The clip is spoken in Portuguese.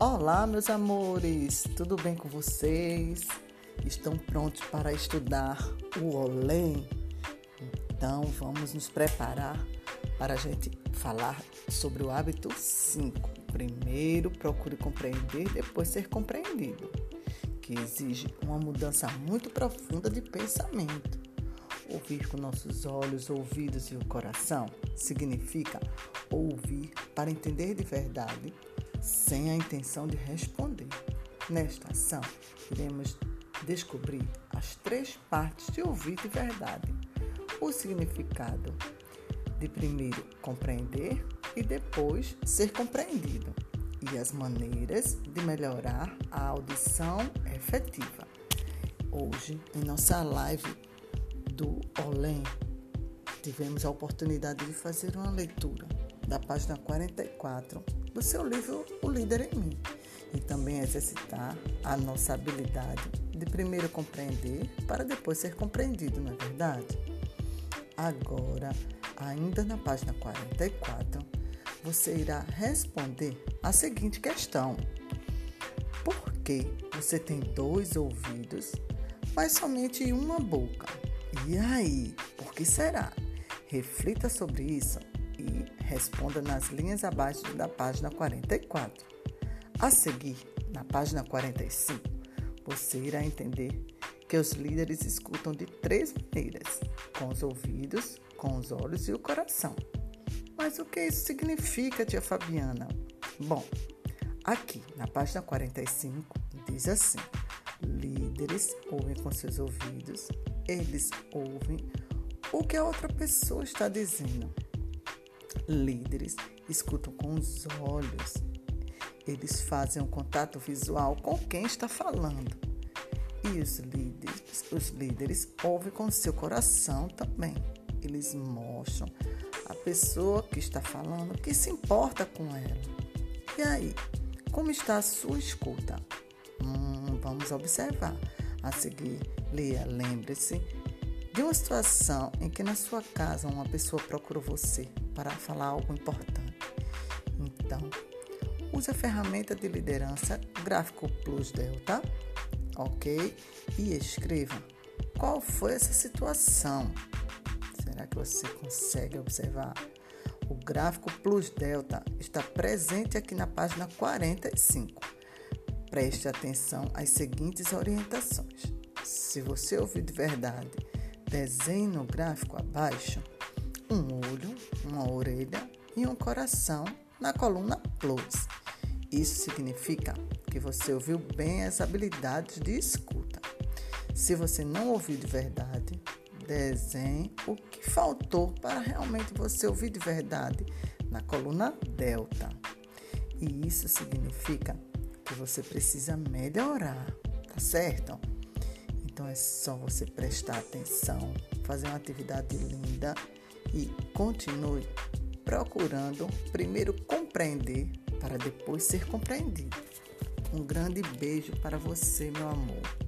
Olá, meus amores, tudo bem com vocês? Estão prontos para estudar o Olé? Então, vamos nos preparar para a gente falar sobre o hábito 5. Primeiro, procure compreender, depois ser compreendido, que exige uma mudança muito profunda de pensamento. Ouvir com nossos olhos, ouvidos e o coração significa ouvir para entender de verdade sem a intenção de responder. Nesta ação, iremos descobrir as três partes de ouvir de verdade. O significado de primeiro compreender e depois ser compreendido, e as maneiras de melhorar a audição efetiva. Hoje, em nossa live do Olém, tivemos a oportunidade de fazer uma leitura da página 44 do seu livro O Líder em Mim e também exercitar a nossa habilidade de primeiro compreender para depois ser compreendido, não é verdade? Agora, ainda na página 44, você irá responder a seguinte questão: Por que você tem dois ouvidos, mas somente uma boca? E aí, por que será? Reflita sobre isso e responda nas linhas abaixo da página 44. A seguir, na página 45, você irá entender que os líderes escutam de três maneiras: com os ouvidos, com os olhos e o coração. Mas o que isso significa, tia Fabiana? Bom, aqui na página 45 diz assim: líderes ouvem com seus ouvidos, eles ouvem o que a outra pessoa está dizendo líderes escutam com os olhos. Eles fazem um contato visual com quem está falando. E os líderes, os líderes ouvem com seu coração também. Eles mostram a pessoa que está falando que se importa com ela. E aí, como está a sua escuta? Hum, vamos observar. A seguir, leia, lembre-se de uma situação em que na sua casa uma pessoa procurou você para falar algo importante. Então, use a ferramenta de liderança Gráfico Plus Delta, ok? E escreva qual foi essa situação. Será que você consegue observar? O gráfico Plus Delta está presente aqui na página 45. Preste atenção às seguintes orientações. Se você ouvir de verdade Desenhe no gráfico abaixo um olho, uma orelha e um coração na coluna Plus. Isso significa que você ouviu bem as habilidades de escuta. Se você não ouviu de verdade, desenhe o que faltou para realmente você ouvir de verdade na coluna Delta. E isso significa que você precisa melhorar, tá certo? Então é só você prestar atenção, fazer uma atividade linda e continue procurando primeiro compreender para depois ser compreendido. Um grande beijo para você, meu amor.